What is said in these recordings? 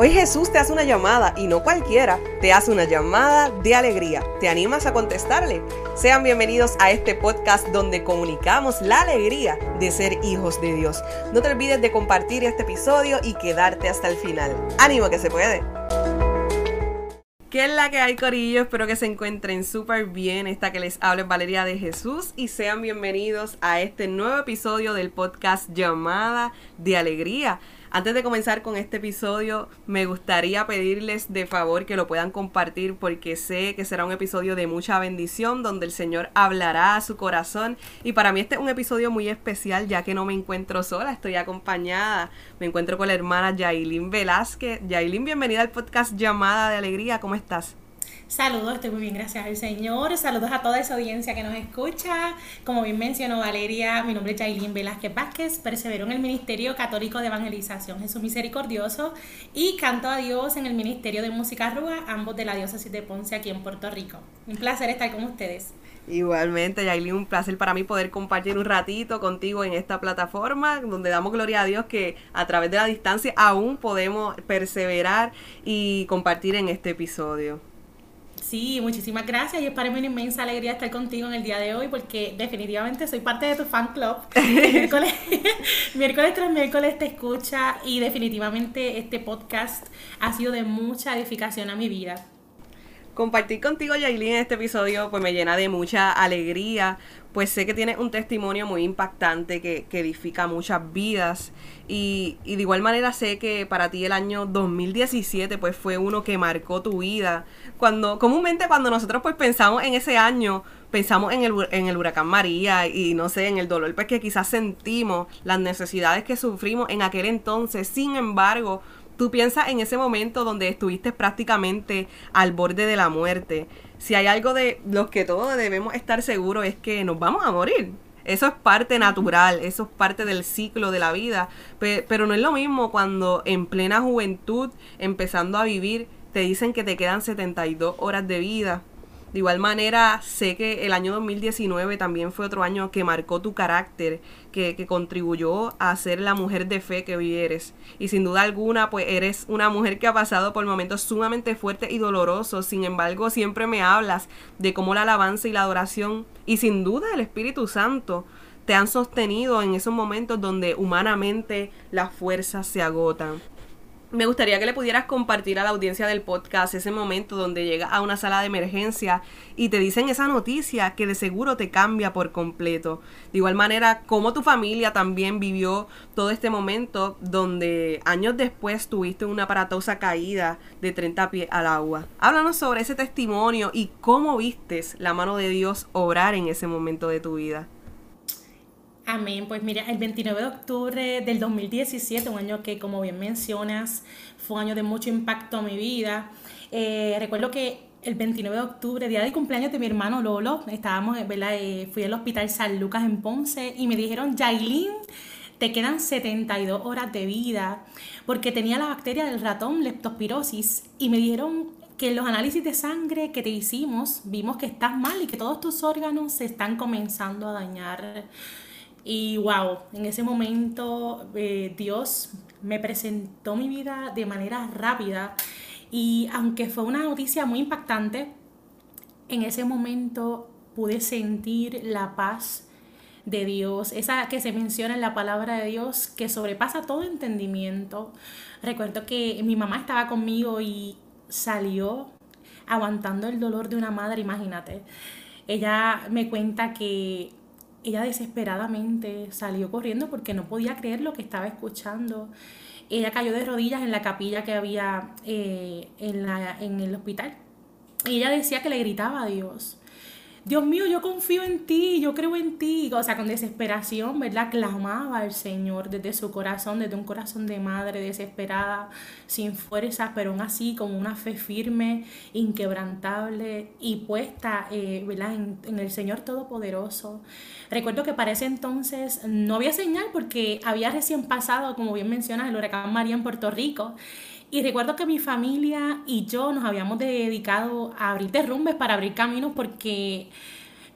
Hoy Jesús te hace una llamada y no cualquiera, te hace una llamada de alegría. ¿Te animas a contestarle? Sean bienvenidos a este podcast donde comunicamos la alegría de ser hijos de Dios. No te olvides de compartir este episodio y quedarte hasta el final. ¡Ánimo que se puede! ¿Qué es la que hay, Corillo? Espero que se encuentren súper bien. Esta que les habla es Valeria de Jesús y sean bienvenidos a este nuevo episodio del podcast Llamada de Alegría. Antes de comenzar con este episodio, me gustaría pedirles de favor que lo puedan compartir porque sé que será un episodio de mucha bendición donde el Señor hablará a su corazón. Y para mí este es un episodio muy especial ya que no me encuentro sola, estoy acompañada. Me encuentro con la hermana Yailin Velázquez. Yailin, bienvenida al podcast Llamada de Alegría. ¿Cómo estás? Saludos, estoy muy bien, gracias al Señor. Saludos a toda esa audiencia que nos escucha. Como bien mencionó Valeria, mi nombre es Jailin Velázquez Vázquez, persevero en el Ministerio Católico de Evangelización Jesús Misericordioso y canto a Dios en el Ministerio de Música Rúa, ambos de la Diócesis de Ponce aquí en Puerto Rico. Un placer estar con ustedes. Igualmente, Yailin, un placer para mí poder compartir un ratito contigo en esta plataforma donde damos gloria a Dios que a través de la distancia aún podemos perseverar y compartir en este episodio. Sí, muchísimas gracias y es para mí una inmensa alegría estar contigo en el día de hoy porque definitivamente soy parte de tu fan club. miércoles, miércoles tras miércoles te escucha y definitivamente este podcast ha sido de mucha edificación a mi vida. Compartir contigo, Yailin, este episodio pues me llena de mucha alegría, pues sé que tienes un testimonio muy impactante que, que edifica muchas vidas y, y, de igual manera sé que para ti el año 2017 pues fue uno que marcó tu vida. Cuando comúnmente cuando nosotros pues pensamos en ese año, pensamos en el, en el huracán María y no sé, en el dolor pues que quizás sentimos, las necesidades que sufrimos en aquel entonces. Sin embargo, tú piensas en ese momento donde estuviste prácticamente al borde de la muerte. Si hay algo de los que todos debemos estar seguros es que nos vamos a morir. Eso es parte natural, eso es parte del ciclo de la vida. Pero no es lo mismo cuando en plena juventud, empezando a vivir, te dicen que te quedan 72 horas de vida de igual manera, sé que el año 2019 también fue otro año que marcó tu carácter, que, contribuyó a ser la mujer de fe que hoy eres. Y sin duda alguna, pues eres una mujer que ha pasado por momentos sumamente fuertes y dolorosos. Sin embargo, siempre me hablas de cómo la alabanza y la adoración, y sin duda el Espíritu Santo, te han sostenido en esos momentos donde humanamente las fuerzas se agotan me gustaría que le pudieras compartir a la audiencia del podcast ese momento donde llegas a una sala de emergencia y te dicen esa noticia que de seguro te cambia por completo. De igual manera, cómo tu familia también vivió todo este momento donde años después tuviste una aparatosa caída de 30 pies al agua. Háblanos sobre ese testimonio y cómo vistes la mano de Dios obrar en ese momento de tu vida. Amén. Pues mira, el 29 de octubre del 2017, un año que como bien mencionas, fue un año de mucho impacto a mi vida. Eh, recuerdo que el 29 de octubre, día del cumpleaños de mi hermano Lolo, estábamos, ¿verdad? Eh, fui al hospital San Lucas en Ponce y me dijeron, Yailin, te quedan 72 horas de vida porque tenía la bacteria del ratón leptospirosis y me dijeron que en los análisis de sangre que te hicimos vimos que estás mal y que todos tus órganos se están comenzando a dañar. Y wow, en ese momento eh, Dios me presentó mi vida de manera rápida y aunque fue una noticia muy impactante, en ese momento pude sentir la paz de Dios, esa que se menciona en la palabra de Dios que sobrepasa todo entendimiento. Recuerdo que mi mamá estaba conmigo y salió aguantando el dolor de una madre, imagínate. Ella me cuenta que ella desesperadamente salió corriendo porque no podía creer lo que estaba escuchando. Ella cayó de rodillas en la capilla que había eh, en, la, en el hospital. Y ella decía que le gritaba a Dios. Dios mío, yo confío en ti, yo creo en ti. O sea, con desesperación, ¿verdad? Clamaba al Señor desde su corazón, desde un corazón de madre desesperada, sin fuerzas, pero aún así con una fe firme, inquebrantable y puesta, eh, ¿verdad? En, en el Señor Todopoderoso. Recuerdo que para ese entonces no había señal porque había recién pasado, como bien mencionas, el huracán María en Puerto Rico. Y recuerdo que mi familia y yo nos habíamos dedicado a abrir derrumbes para abrir caminos porque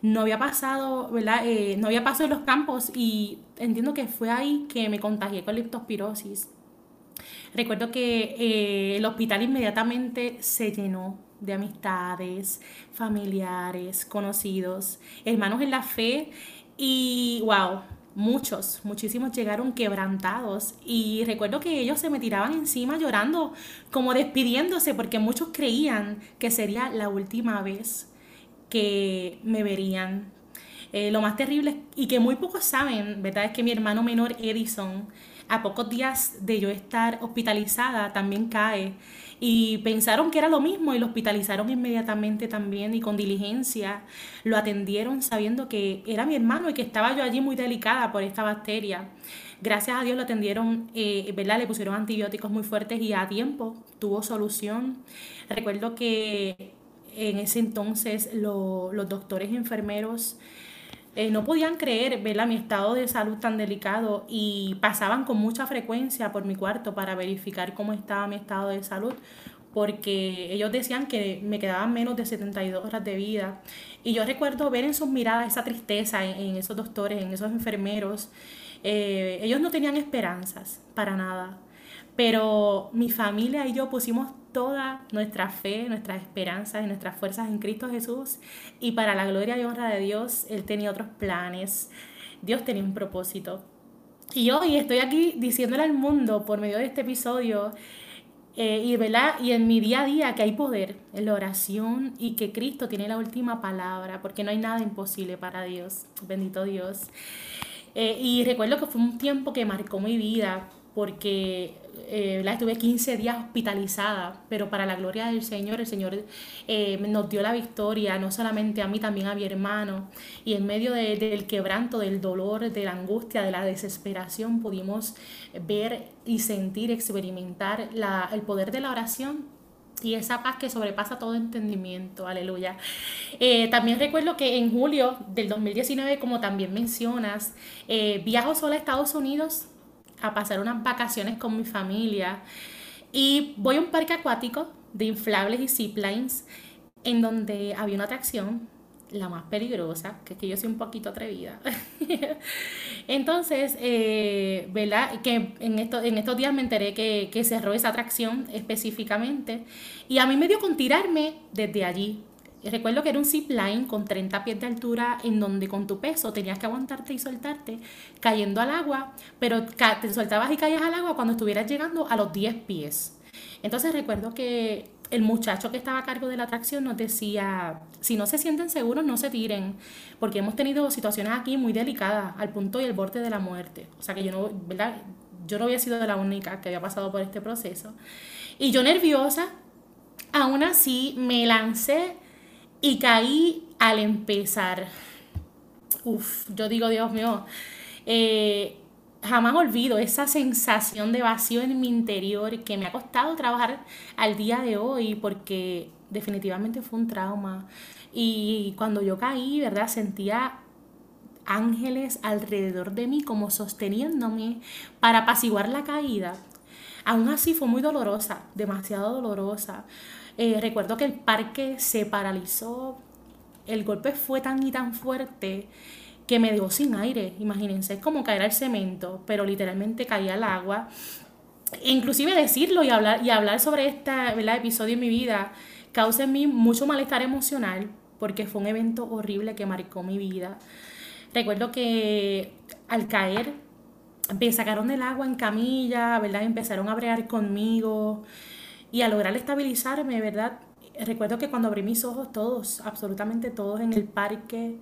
no había pasado, ¿verdad? Eh, no había paso en los campos y entiendo que fue ahí que me contagié con leptospirosis. Recuerdo que eh, el hospital inmediatamente se llenó de amistades, familiares, conocidos, hermanos en la fe y wow, muchos, muchísimos llegaron quebrantados y recuerdo que ellos se me tiraban encima llorando, como despidiéndose porque muchos creían que sería la última vez que me verían. Eh, lo más terrible y que muy pocos saben, ¿verdad? Es que mi hermano menor Edison, a pocos días de yo estar hospitalizada, también cae. Y pensaron que era lo mismo y lo hospitalizaron inmediatamente también y con diligencia lo atendieron sabiendo que era mi hermano y que estaba yo allí muy delicada por esta bacteria. Gracias a Dios lo atendieron, eh, ¿verdad? Le pusieron antibióticos muy fuertes y a tiempo tuvo solución. Recuerdo que en ese entonces los doctores y enfermeros eh, no podían creer ¿verdad? mi estado de salud tan delicado y pasaban con mucha frecuencia por mi cuarto para verificar cómo estaba mi estado de salud porque ellos decían que me quedaban menos de 72 horas de vida. Y yo recuerdo ver en sus miradas esa tristeza en, esos doctores, en esos enfermeros. Eh, ellos no tenían esperanzas para nada. Pero mi familia y yo pusimos toda nuestra fe, nuestras esperanzas y nuestras fuerzas en Cristo Jesús. Y para la gloria y honra de Dios, Él tenía otros planes. Dios tenía un propósito. Y hoy estoy aquí diciéndole al mundo por medio de este episodio eh, y, ¿verdad? y en mi día a día que hay poder en la oración y que Cristo tiene la última palabra, porque no hay nada imposible para Dios. Bendito Dios. Eh, y recuerdo que fue un tiempo que marcó mi vida porque eh, estuve 15 días hospitalizada, pero para la gloria del Señor, el Señor eh, nos dio la victoria, no solamente a mí, también a mi hermano. Y en medio del quebranto, del dolor, de la angustia, de la desesperación, pudimos ver y sentir, experimentar la, el poder de la oración y esa paz que sobrepasa todo entendimiento, aleluya. Eh, también recuerdo que en julio del 2019, como también mencionas, eh, viajo sola a Estados Unidos a pasar unas vacaciones con mi familia y voy a un parque acuático de inflables y ziplines en donde había una atracción, la más peligrosa, que es que yo soy un poquito atrevida. Entonces, eh. Que en, esto, en estos días me enteré que, que cerró esa atracción específicamente y a mí me dio con tirarme desde allí Recuerdo que era un zip line con 30 pies de altura en donde con tu peso tenías que aguantarte y soltarte cayendo al agua, pero te soltabas y caías al agua cuando estuvieras llegando a los 10 pies. Entonces recuerdo que el muchacho que estaba a cargo de la atracción nos decía, si no se sienten seguros, no se tiren, porque hemos tenido situaciones aquí muy delicadas, al punto y el borde de la muerte. O sea que yo no, ¿verdad? Yo no había sido la única que había pasado por este proceso. Y yo nerviosa, aún así me lancé y caí al empezar. Uf, yo digo, Dios mío, eh, jamás olvido esa sensación de vacío en mi interior que me ha costado trabajar al día de hoy porque definitivamente fue un trauma. Y cuando yo caí, ¿verdad? Sentía ángeles alrededor de mí como sosteniéndome para apaciguar la caída. Aún así fue muy dolorosa, demasiado dolorosa. Eh, recuerdo que el parque se paralizó, el golpe fue tan y tan fuerte que me dejó sin aire, imagínense, es como caer al cemento, pero literalmente caía al agua. inclusive decirlo y hablar, y hablar sobre este episodio en mi vida causa en mí mucho malestar emocional porque fue un evento horrible que marcó mi vida. Recuerdo que al caer me sacaron del agua en camilla, ¿verdad? Empezaron a bregar conmigo. Y a lograr estabilizarme, ¿verdad? Recuerdo que cuando abrí mis ojos, todos, absolutamente todos en el parque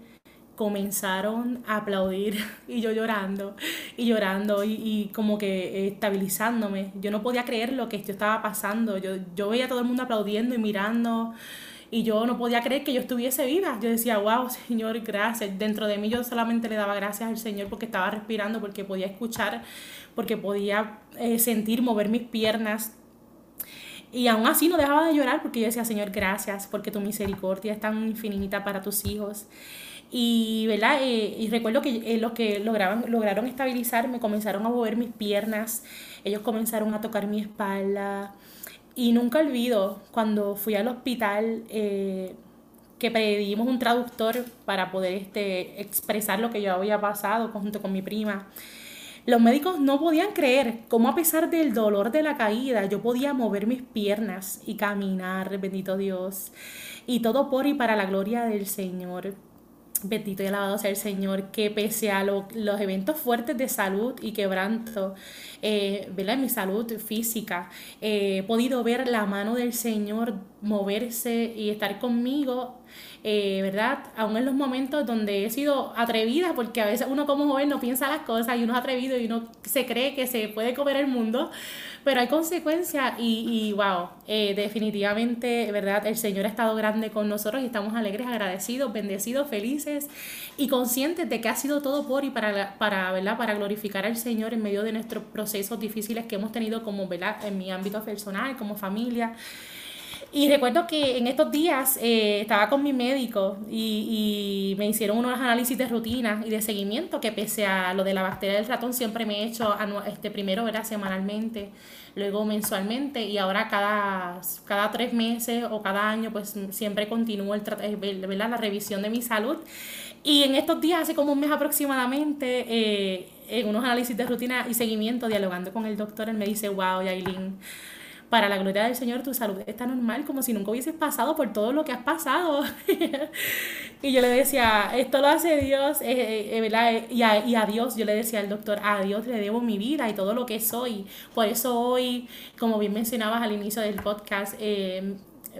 comenzaron a aplaudir y yo llorando y llorando y, como que estabilizándome. Yo no podía creer lo que esto estaba pasando. Yo, yo veía a todo el mundo aplaudiendo y mirando y yo no podía creer que yo estuviese viva. Yo decía, wow, Señor, gracias. Dentro de mí yo solamente le daba gracias al Señor porque estaba respirando, porque podía escuchar, porque podía eh, sentir, mover mis piernas. Y aún así no dejaba de llorar porque yo decía, Señor, gracias, porque tu misericordia es tan infinita para tus hijos. Y, ¿verdad? Eh, y recuerdo que eh, los que lograban, lograron estabilizarme comenzaron a mover mis piernas, ellos comenzaron a tocar mi espalda. Y nunca olvido cuando fui al hospital eh, que pedimos un traductor para poder este, expresar lo que yo había pasado junto con mi prima. Los médicos no podían creer cómo a pesar del dolor de la caída yo podía mover mis piernas y caminar, bendito Dios. Y todo por y para la gloria del Señor. Bendito y alabado sea el Señor, que pese a los eventos fuertes de salud y quebranto, eh, en mi salud física, eh, he podido ver la mano del Señor moverse y estar conmigo eh, ¿verdad? Aún en los momentos donde he sido atrevida, porque a veces uno como joven no piensa las cosas y uno es atrevido y uno se cree que se puede comer el mundo, pero hay consecuencias y, y wow, eh, definitivamente, ¿verdad? El Señor ha estado grande con nosotros y estamos alegres, agradecidos, bendecidos, felices y conscientes de que ha sido todo por y para, para, ¿verdad? Para glorificar al Señor en medio de nuestros procesos difíciles que hemos tenido como, ¿verdad? En mi ámbito personal, como familia. Y recuerdo que en estos días eh, estaba con mi médico y, y, me hicieron unos análisis de rutina y de seguimiento que pese a lo de la bacteria del ratón siempre me he hecho este primero era semanalmente, luego mensualmente y ahora cada, cada tres meses o cada año pues siempre continúo el, eh, la revisión de mi salud. Y en estos días, hace como un mes aproximadamente, eh, en unos análisis de rutina y seguimiento, dialogando con el doctor, él me dice, wow, Yailin, para la gloria del Señor, tu salud está normal, como si nunca hubieses pasado por todo lo que has pasado. y yo le decía, esto lo hace Dios, eh, eh, eh, ¿verdad? Y a, y a, Dios, yo le decía al doctor, a Dios le debo mi vida y todo lo que soy. Por eso hoy, como bien mencionabas al inicio del podcast,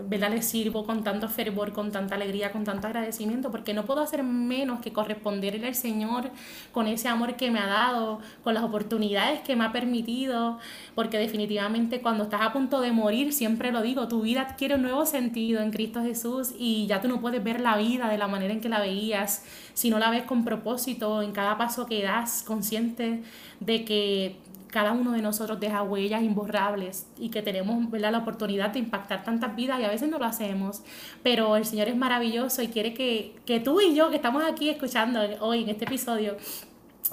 ¿verdad? Le sirvo con tanto fervor, con tanta alegría, con tanto agradecimiento, porque no puedo hacer menos que corresponderle al Señor con ese amor que me ha dado, con las oportunidades que me ha permitido, porque definitivamente cuando estás a punto de morir, siempre lo digo, tu vida adquiere un nuevo sentido en Cristo Jesús y ya tú no puedes ver la vida de la manera en que la veías, si no la ves con propósito en cada paso que das, consciente de que cada uno de nosotros deja huellas imborrables y que tenemos la oportunidad de impactar tantas vidas y a veces no lo hacemos, pero el Señor es maravilloso y quiere que, que tú y yo que estamos aquí escuchando hoy en este episodio,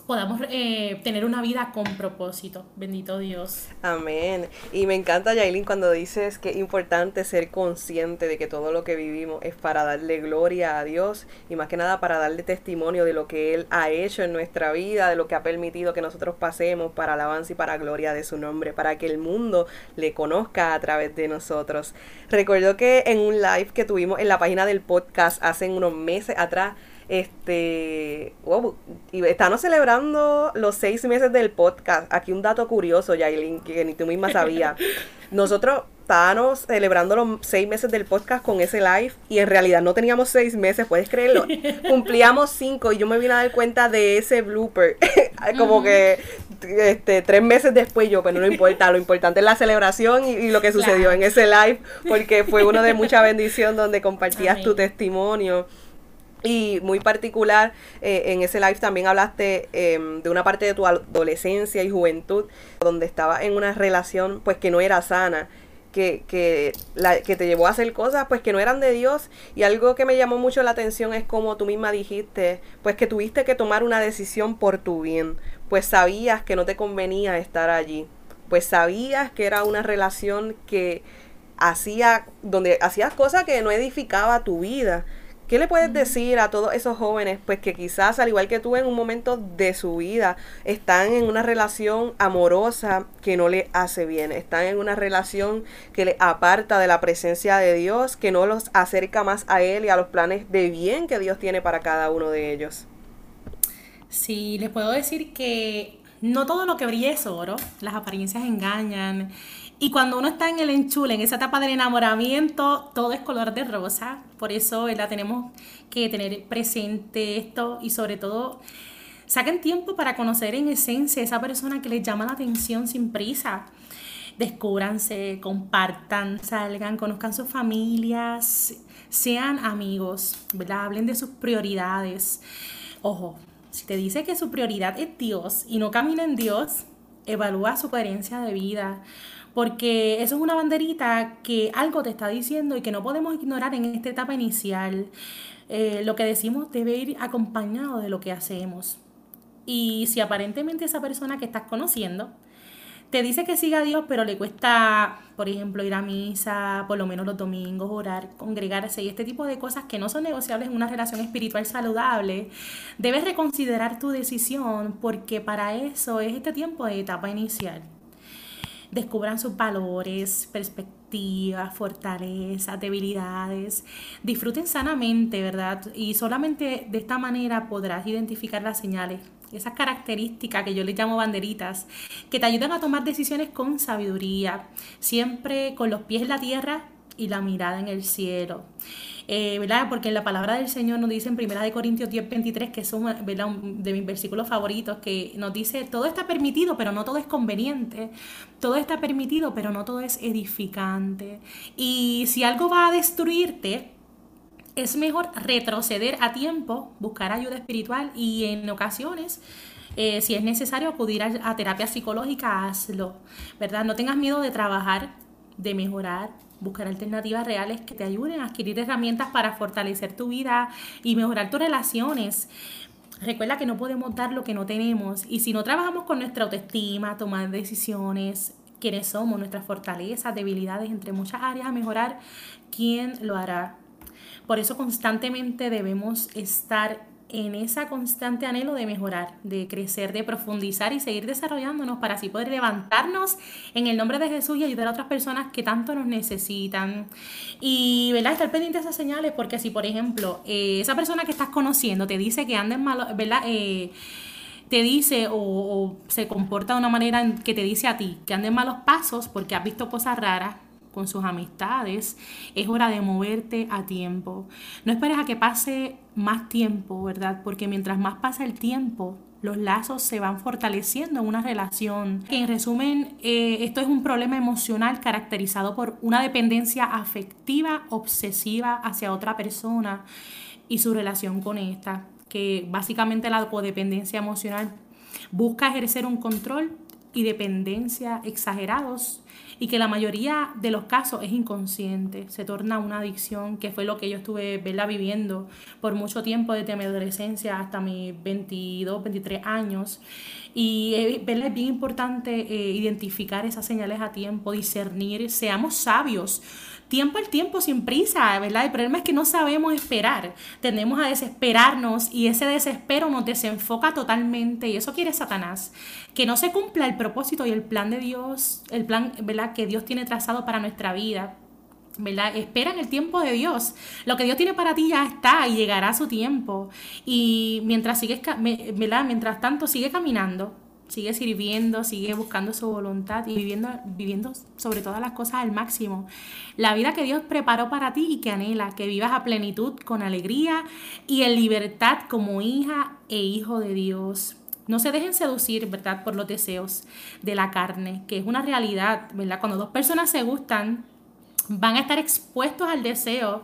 podamos eh, tener una vida con propósito. Bendito Dios. Amén. Y me encanta, Yailin, cuando dices que es importante ser consciente de que todo lo que vivimos es para darle gloria a Dios y más que nada para darle testimonio de lo que Él ha hecho en nuestra vida, de lo que ha permitido que nosotros pasemos para alabanza y para gloria de su nombre, para que el mundo le conozca a través de nosotros. Recuerdo que en un live que tuvimos en la página del podcast hace unos meses atrás, este, wow, y estamos celebrando los seis meses del podcast. Aquí un dato curioso, Yailin, que ni tú misma sabías. Nosotros estábamos celebrando los seis meses del podcast con ese live y en realidad no teníamos seis meses, puedes creerlo. Cumplíamos cinco y yo me vine a dar cuenta de ese blooper. Como que este, tres meses después yo, pero no importa, lo importante es la celebración y, lo que sucedió en ese live, porque fue uno de mucha bendición donde compartías tu testimonio. Y muy particular, eh, en ese live también hablaste em, de una parte de tu adolescencia y juventud, donde estaba en una relación pues que no era sana, que, que, la, que te llevó a hacer cosas pues que no eran de Dios. Y algo que me llamó mucho la atención es como tú misma dijiste, pues que tuviste que tomar una decisión por tu bien, pues sabías que no te convenía estar allí, pues sabías que era una relación que hacía, donde hacías cosas que no edificaba tu vida ¿Qué le puedes decir a todos esos jóvenes, pues que quizás al igual que tú en un momento de su vida están en una relación amorosa que no le hace bien, están en una relación que le aparta de la presencia de Dios, que no los acerca más a Él y a los planes de bien que Dios tiene para cada uno de ellos? Sí, les puedo decir que no todo lo que brilla es oro, las apariencias engañan y cuando uno está en el enchule, en esa etapa del enamoramiento, todo es color de rosa. Por eso ¿verdad? tenemos que tener presente esto y sobre todo saquen tiempo para conocer en esencia esa persona que les llama la atención sin prisa. Descúbranse, compartan, salgan, conozcan sus familias, sean amigos, ¿verdad? Hablen de sus prioridades. Ojo, si te dice que su prioridad es Dios y no camina en Dios, evalúa su coherencia de vida porque eso es una banderita que algo te está diciendo y que no podemos ignorar en esta etapa inicial. Eh, lo que decimos debe ir acompañado de lo que hacemos. Y si aparentemente esa persona que estás conociendo te dice que siga a Dios, pero le cuesta, por ejemplo, ir a misa, por lo menos los domingos, orar, congregarse y este tipo de cosas que no son negociables en una relación espiritual saludable, debes reconsiderar tu decisión porque para eso es este tiempo de etapa inicial. Descubran sus valores, perspectivas, fortalezas, debilidades. Disfruten sanamente, ¿verdad? Y solamente de esta manera podrás identificar las señales esas características que yo le llamo banderitas, que te ayudan a tomar decisiones con sabiduría, siempre con los pies en la tierra y la mirada en el cielo. Eh, ¿verdad? Porque en la palabra del Señor nos dice en 1 de Corintios 10, 23, que es ¿verdad? de mis versículos favoritos, que nos dice, todo está permitido, pero no todo es conveniente. Todo está permitido, pero no todo es edificante. Y si algo va a destruirte, es mejor retroceder a tiempo, buscar ayuda espiritual y en ocasiones, eh, si es necesario acudir a, terapia psicológica, hazlo, ¿verdad? No tengas miedo de trabajar, de mejorar, buscar alternativas reales que te ayuden a adquirir herramientas para fortalecer tu vida y mejorar tus relaciones. Recuerda que no podemos dar lo que no tenemos y si no trabajamos con nuestra autoestima, tomar decisiones, quiénes somos, nuestras fortalezas, debilidades, entre muchas áreas a mejorar, ¿quién lo hará? Por eso constantemente debemos estar en esa constante anhelo de mejorar, de crecer, de profundizar y seguir desarrollándonos para así poder levantarnos en el nombre de Jesús y ayudar a otras personas que tanto nos necesitan. Y, ¿verdad? Estar pendiente de esas señales porque si, por ejemplo, eh, esa persona que estás conociendo te dice que anda en malo, ¿verdad? Eh, te dice o, o, se comporta de una manera que te dice a ti que anda en malos pasos porque has visto cosas raras, con sus amistades, es hora de moverte a tiempo. No esperes a que pase más tiempo, ¿verdad? Porque mientras más pasa el tiempo, los lazos se van fortaleciendo en una relación. En resumen, eh, esto es un problema emocional caracterizado por una dependencia afectiva, obsesiva hacia otra persona y su relación con esta, que básicamente la codependencia emocional busca ejercer un control y dependencia exagerados y que la mayoría de los casos es inconsciente, se torna una adicción, que fue lo que yo estuve viviendo por mucho tiempo desde mi adolescencia hasta mis 22, 23 años. Y es bien importante eh, identificar esas señales a tiempo, discernir, seamos sabios tiempo al tiempo, sin prisa, ¿verdad? El problema es que no sabemos esperar, tendemos a desesperarnos y ese desespero nos desenfoca totalmente y eso quiere Satanás, que no se cumpla el propósito y el plan de Dios, el plan, ¿verdad? Que Dios tiene trazado para nuestra vida. ¿Verdad? Espera en el tiempo de Dios. Lo que Dios tiene para ti ya está y llegará su tiempo. Y mientras sigues, ¿verdad? Mientras tanto, sigue caminando, sigue sirviendo, sigue buscando su voluntad y viviendo, viviendo sobre todas las cosas al máximo. La vida que Dios preparó para ti y que anhela, que vivas a plenitud, con alegría y en libertad como hija e hijo de Dios. No se dejen seducir, ¿verdad?, por los deseos de la carne, que es una realidad, ¿verdad? Cuando dos personas se gustan, van a estar expuestos al deseo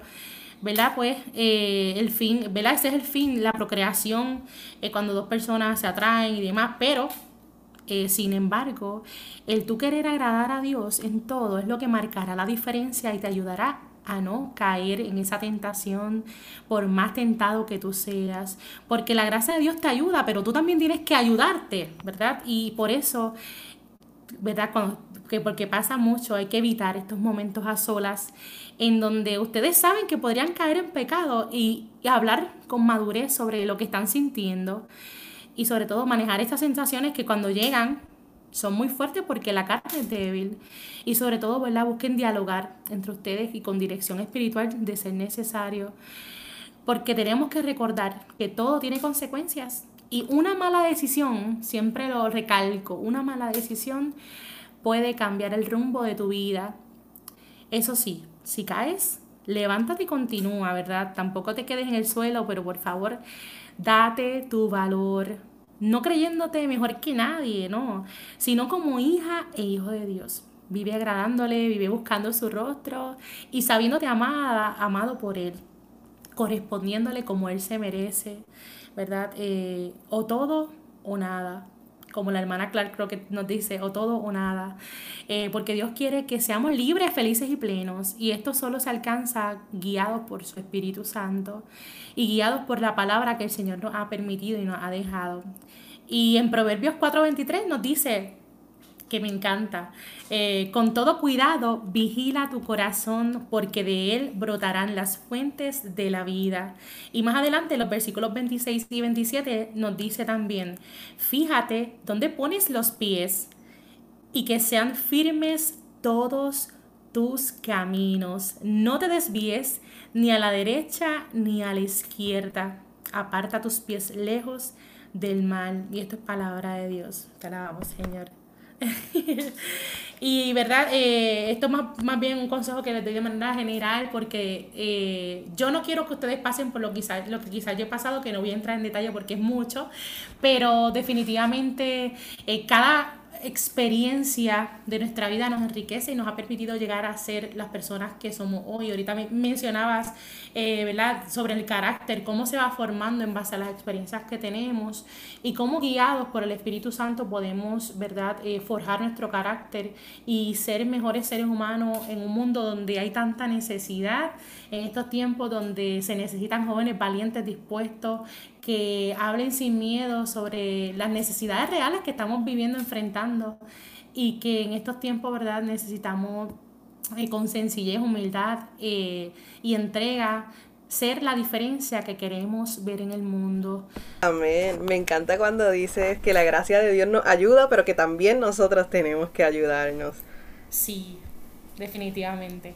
¿verdad? Pues eh, el fin, ¿verdad? Ese es el fin, la procreación, eh, cuando dos personas se atraen y demás, pero eh, sin embargo, el tú querer agradar a Dios en todo es lo que marcará la diferencia y te ayudará a no caer en esa tentación por más tentado que tú seas, porque la gracia de Dios te ayuda, pero tú también tienes que ayudarte, ¿verdad? Y por eso, ¿verdad? Que porque pasa mucho, hay que evitar estos momentos a solas en donde ustedes saben que podrían caer en pecado y hablar con madurez sobre lo que están sintiendo. Y sobre todo manejar estas sensaciones que cuando llegan son muy fuertes porque la carne es débil. Y sobre todo ¿verdad? busquen dialogar entre ustedes y con dirección espiritual de ser necesario. Porque tenemos que recordar que todo tiene consecuencias. Y una mala decisión, siempre lo recalco, una mala decisión puede cambiar el rumbo de tu vida. Eso sí, si caes, levántate y continúa, ¿verdad? Tampoco te quedes en el suelo, pero por favor, date tu valor, no creyéndote mejor que nadie, no, sino como hija e hijo de Dios. Vive agradándole, vive buscando su rostro y sabiéndote amada, amado por Él, correspondiéndole como Él se merece, ¿verdad? Eh, o todo o nada como la hermana Clark creo que nos dice, o todo o nada, eh, porque Dios quiere que seamos libres, felices y plenos, y esto solo se alcanza guiados por su Espíritu Santo y guiados por la palabra que el Señor nos ha permitido y nos ha dejado. Y en Proverbios 4:23 nos dice que me encanta. Eh, con todo cuidado, vigila tu corazón porque de él brotarán las fuentes de la vida. Y más adelante, los versículos 26 y 27 nos dice también, fíjate dónde pones los pies y que sean firmes todos tus caminos. No te desvíes ni a la derecha ni a la izquierda. Aparta tus pies lejos del mal. Y esto es palabra de Dios. Te alabamos, Señor. y verdad, eh, esto es más, bien un consejo que les doy de manera general porque eh, yo no quiero que ustedes pasen por lo, quizá, lo que quizás yo he pasado, que no voy a entrar en detalle porque es mucho, pero definitivamente eh, cada experiencia de nuestra vida nos enriquece y nos ha permitido llegar a ser las personas que somos hoy. Ahorita mencionabas, eh, ¿verdad?, sobre el carácter, cómo se va formando en base a las experiencias que tenemos y cómo guiados por el Espíritu Santo podemos, ¿verdad?, eh, forjar nuestro carácter y ser mejores seres humanos en un mundo donde hay tanta necesidad, en estos tiempos donde se necesitan jóvenes valientes, dispuestos, que hablen sin miedo sobre las necesidades reales que estamos viviendo, enfrentando y que en estos tiempos, ¿verdad? Necesitamos eh, con sencillez, humildad eh, y entrega ser la diferencia que queremos ver en el mundo. Amén. Me encanta cuando dices que la gracia de Dios nos ayuda, pero que también nosotros tenemos que ayudarnos. Sí, definitivamente.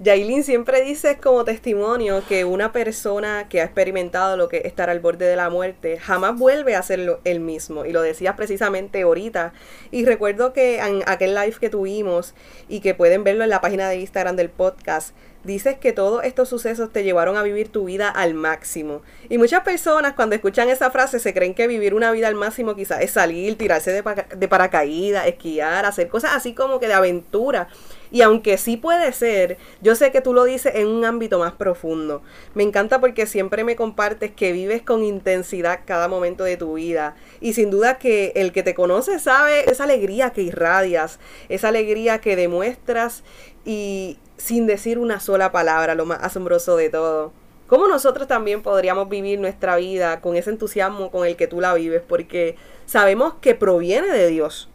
Yailin siempre dice como testimonio que una persona que ha experimentado lo que es estar al borde de la muerte jamás vuelve a ser el mismo. Y lo decías precisamente ahorita. Y recuerdo que en aquel live que tuvimos y que pueden verlo en la página de Instagram del podcast, dices que todos estos sucesos te llevaron a vivir tu vida al máximo. Y muchas personas cuando escuchan esa frase se creen que vivir una vida al máximo quizás es salir, tirarse de, de paracaídas, esquiar, hacer cosas así como que de aventura. Y aunque sí puede ser, yo sé que tú lo dices en un ámbito más profundo. Me encanta porque siempre me compartes que vives con intensidad cada momento de tu vida. Y sin duda que el que te conoce sabe esa alegría que irradias, esa alegría que demuestras y sin decir una sola palabra, lo más asombroso de todo. ¿Cómo nosotros también podríamos vivir nuestra vida con ese entusiasmo con el que tú la vives? Porque sabemos que proviene de Dios.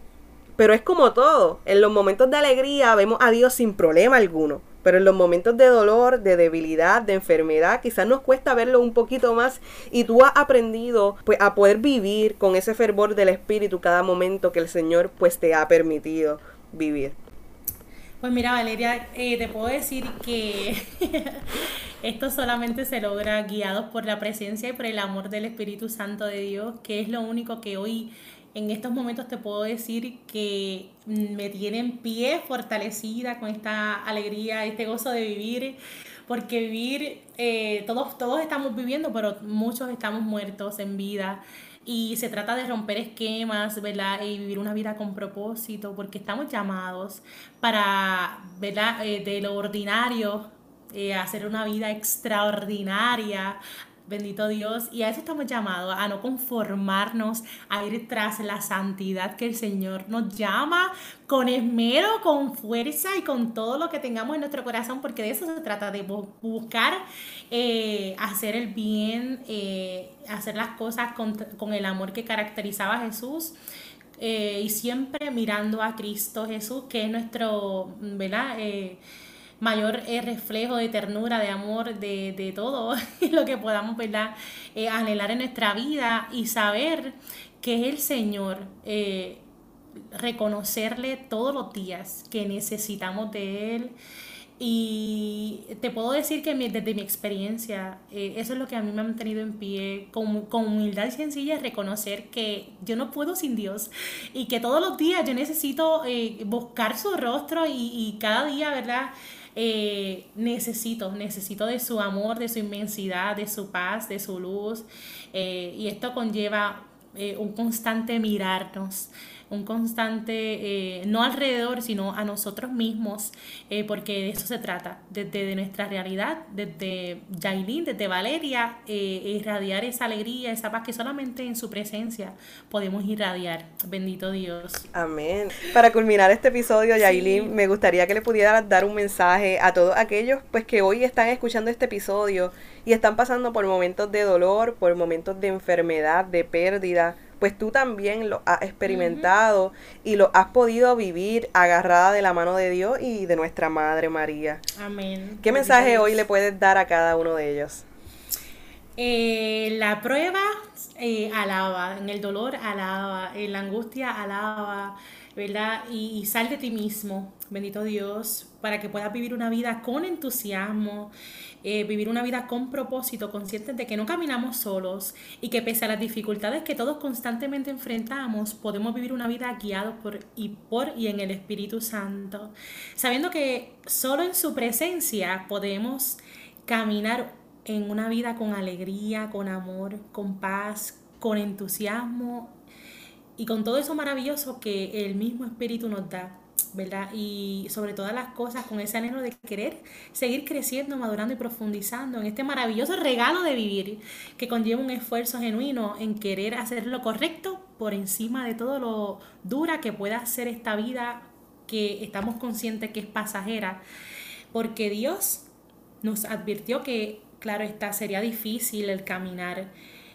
Pero es como todo. En los momentos de alegría vemos a Dios sin problema alguno. Pero en los momentos de dolor, de debilidad, de enfermedad, quizás nos cuesta verlo un poquito más y tú has aprendido pues a poder vivir con ese fervor del espíritu cada momento que el Señor pues te ha permitido vivir. Pues mira Valeria, eh, te puedo decir que esto solamente se logra guiados por la presencia y por el amor del Espíritu Santo de Dios, que es lo único que hoy en estos momentos te puedo decir que me tiene en pie, fortalecida con esta alegría, este gozo de vivir, porque vivir, eh, todos, todos estamos viviendo, pero muchos estamos muertos en vida. Y se trata de romper esquemas, ¿verdad? Y vivir una vida con propósito, porque estamos llamados para, ¿verdad? Eh, de lo ordinario, eh, hacer una vida extraordinaria, Bendito Dios. Y a eso estamos llamados, a no conformarnos, a ir tras la santidad que el Señor nos llama con esmero, con fuerza y con todo lo que tengamos en nuestro corazón, porque de eso se trata, de buscar eh, hacer el bien, eh, hacer las cosas con, el amor que caracterizaba a Jesús. Eh, y siempre mirando a Cristo Jesús, que es nuestro, ¿verdad? Mayor eh, reflejo de ternura, de amor, de, de todo lo que podamos ¿verdad? Eh, anhelar en nuestra vida y saber que es el Señor, eh, reconocerle todos los días que necesitamos de Él. Y te puedo decir que desde mi experiencia, eso es lo que a mí me ha mantenido en pie, con, con, humildad y sencilla, reconocer que yo no puedo sin Dios y que todos los días yo necesito buscar su rostro y, y cada día, ¿verdad? Eh, necesito, necesito de su amor, de su inmensidad, de su paz, de su luz. Eh, y esto conlleva eh, un constante mirarnos, un constante, eh, no alrededor, sino a nosotros mismos, eh, porque de eso se trata, desde nuestra realidad, desde Jailin, desde Valeria, irradiar esa alegría, esa paz que solamente en su presencia podemos irradiar. Bendito Dios. Amén. Para culminar este episodio, Yailin, me gustaría que le pudieras dar un mensaje a todos aquellos pues que hoy están escuchando este episodio y están pasando por momentos de dolor, por momentos de enfermedad, de pérdida, pues tú también lo has experimentado y lo has podido vivir agarrada de la mano de Dios y de nuestra Madre María. Amén. ¿Qué mensaje hoy le puedes dar a cada uno de ellos? Eh, la prueba eh, alaba, en el dolor alaba, en la angustia alaba, ¿verdad? Y, sal de ti mismo, bendito Dios, para que puedas vivir una vida con entusiasmo, eh, vivir una vida con propósito, conscientes de que no caminamos solos y que pese a las dificultades que todos constantemente enfrentamos, podemos vivir una vida guiados por y por y en el Espíritu Santo, sabiendo que solo en su presencia podemos caminar en una vida con alegría, con amor, con paz, con entusiasmo y con todo eso maravilloso que el mismo Espíritu nos da, ¿verdad? Y sobre todas las cosas con ese anhelo de querer seguir creciendo, madurando y profundizando en este maravilloso regalo de vivir que conlleva un esfuerzo genuino en querer hacer lo correcto por encima de todo lo dura que pueda ser esta vida que estamos conscientes que es pasajera, porque Dios nos advirtió que Claro está, sería difícil el caminar.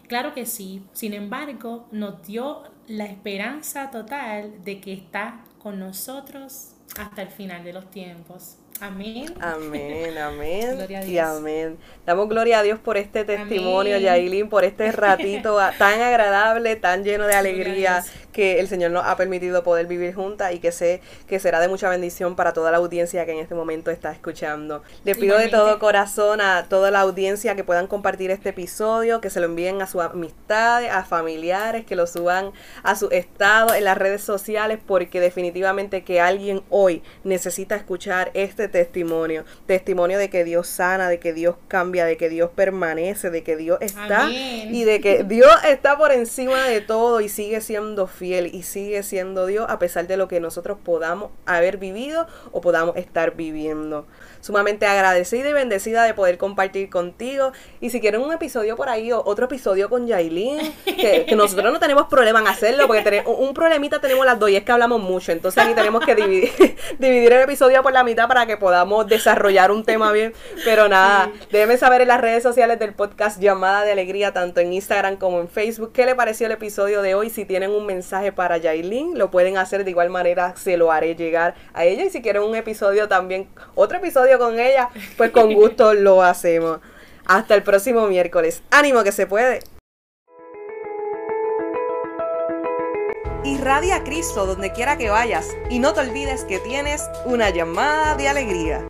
Claro que sí, sin embargo, nos dio la esperanza total de que está con nosotros hasta el final de los tiempos. Amén. Amén, amén. y amén. Damos gloria a Dios por este testimonio, Yailin, por este ratito tan agradable, tan lleno de alegría que el Señor nos ha permitido poder vivir juntas y que sé que será de mucha bendición para toda la audiencia que en este momento está escuchando. Le pido de todo corazón a toda la audiencia que puedan compartir este episodio, que se lo envíen a sus amistades, a familiares, que lo suban a su estado en las redes sociales, porque definitivamente que alguien hoy necesita escuchar este testimonio, testimonio de que Dios sana, de que Dios cambia, de que Dios permanece, de que Dios está y de que Dios está por encima de todo y sigue siendo fiel y sigue siendo Dios a pesar de lo que nosotros podamos haber vivido o podamos estar viviendo. Sumamente agradecida y bendecida de poder compartir contigo. Y si quieren un episodio por ahí o otro episodio con Yailin, que, nosotros no tenemos problema en hacerlo, porque tenemos, un problemita tenemos las dos y es que hablamos mucho. Entonces aquí tenemos que dividir, dividir el episodio por la mitad para que podamos desarrollar un tema bien. Pero nada, déjenme saber en las redes sociales del podcast Llamada de Alegría, tanto en Instagram como en Facebook, qué le pareció el episodio de hoy. Si tienen un mensaje para Yailin, lo pueden hacer de igual manera, se lo haré llegar a ella. Y si quieren un episodio también, otro episodio con ella, pues con gusto lo hacemos. Hasta el próximo miércoles. Ánimo que se puede. Irradia a Cristo donde quiera que vayas y no te olvides que tienes una llamada de alegría.